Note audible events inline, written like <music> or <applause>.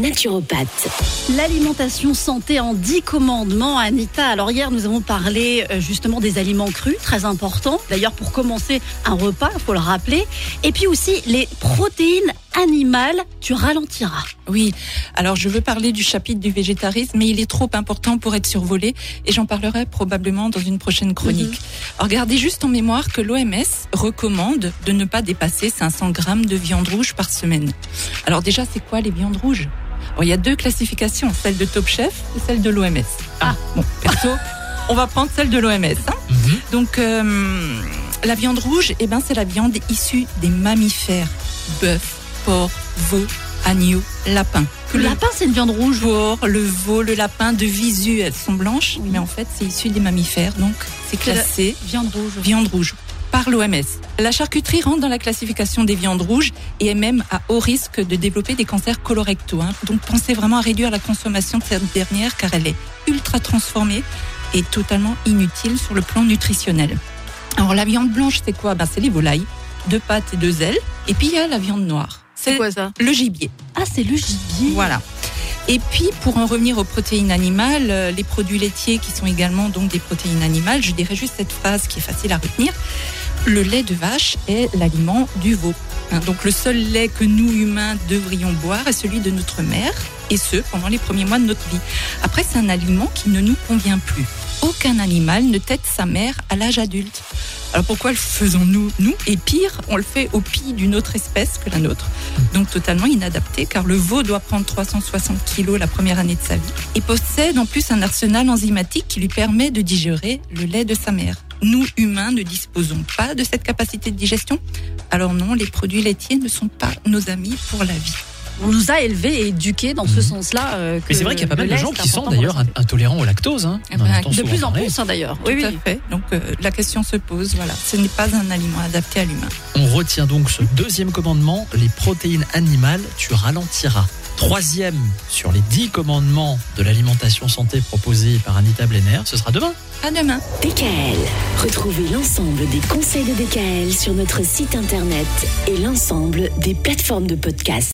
naturopathe. L'alimentation santé en 10 commandements, Anita. Alors hier, nous avons parlé euh, justement des aliments crus, très important. D'ailleurs, pour commencer un repas, il faut le rappeler. Et puis aussi les protéines animales, tu ralentiras. Oui, alors je veux parler du chapitre du végétarisme, mais il est trop important pour être survolé et j'en parlerai probablement dans une prochaine chronique. Mhm. Alors gardez juste en mémoire que l'OMS recommande de ne pas dépasser 500 grammes de viande rouge par semaine. Alors déjà, c'est quoi les viandes rouges? Il y a deux classifications, celle de Top Chef et celle de l'OMS. Ah, bon, perso, <laughs> on va prendre celle de l'OMS. hein. Mhm. Donc, euh, la viande rouge, eh ben, c'est la viande issue des mammifères. Bœuf, porc, veau, agneau, lapin. Que Le lapin, c'est une viande rouge. porc, le veau, le lapin, de visu, elles sont blanches, Oui. mais en fait, c'est issu des mammifères. Donc, c'est C'est la- classé Viande rouge. viande rouge par l'OMS. La charcuterie rentre dans la classification des viandes rouges et est même à haut risque de développer des cancers colorectaux. hein. Donc pensez vraiment à réduire la consommation de cette dernière car elle est ultra transformée et totalement inutile sur le plan nutritionnel. Alors la viande blanche c'est quoi? Ben, C'est les volailles, deux pattes et deux ailes. Et puis il y a la viande noire. C'est quoi ça? Le gibier. Ah, c'est le gibier. Voilà. Et puis, pour en revenir aux protéines animales, euh, les produits laitiers qui sont également donc des protéines animales, je dirais juste cette phrase qui est facile à retenir. Le lait de vache est l'aliment du veau. Hein, donc, le seul lait que nous, humains, devrions boire est celui de notre mère, et ce, pendant les premiers mois de notre vie. Après, c'est un aliment qui ne nous convient plus. Aucun animal ne tête sa mère à l'âge adulte. Alors pourquoi le faisons-nous, nous? Et pire, on le fait au pied d'une autre espèce que la nôtre donc totalement inadapté car le veau doit prendre 360 kilos la première année de sa vie et possède en plus un arsenal enzymatique qui lui permet de digérer le lait de sa mère. Nous, humains, ne disposons pas de cette capacité de digestion? Alors non, les produits laitiers ne sont pas nos amis pour la vie. On nous a élevés et éduqués dans ce Mhm. sens-là. euh, Mais c'est vrai qu'il y a pas mal de gens qui sont d'ailleurs intolérants au lactose. Hein. Eh ben, De plus en parler. plus, hein, d'ailleurs. Tout à fait. Donc euh, la question se pose, voilà, ce n'est pas un aliment adapté à l'humain. On retient donc ce deuxième commandement, les protéines animales, tu ralentiras. Troisième sur les dix commandements de l'alimentation santé proposés par Anita Blenner, ce sera demain. À demain. DKL. Retrouvez l'ensemble des conseils de DKL sur notre site internet et l'ensemble des plateformes de podcast.